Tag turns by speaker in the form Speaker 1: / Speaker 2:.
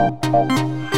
Speaker 1: Música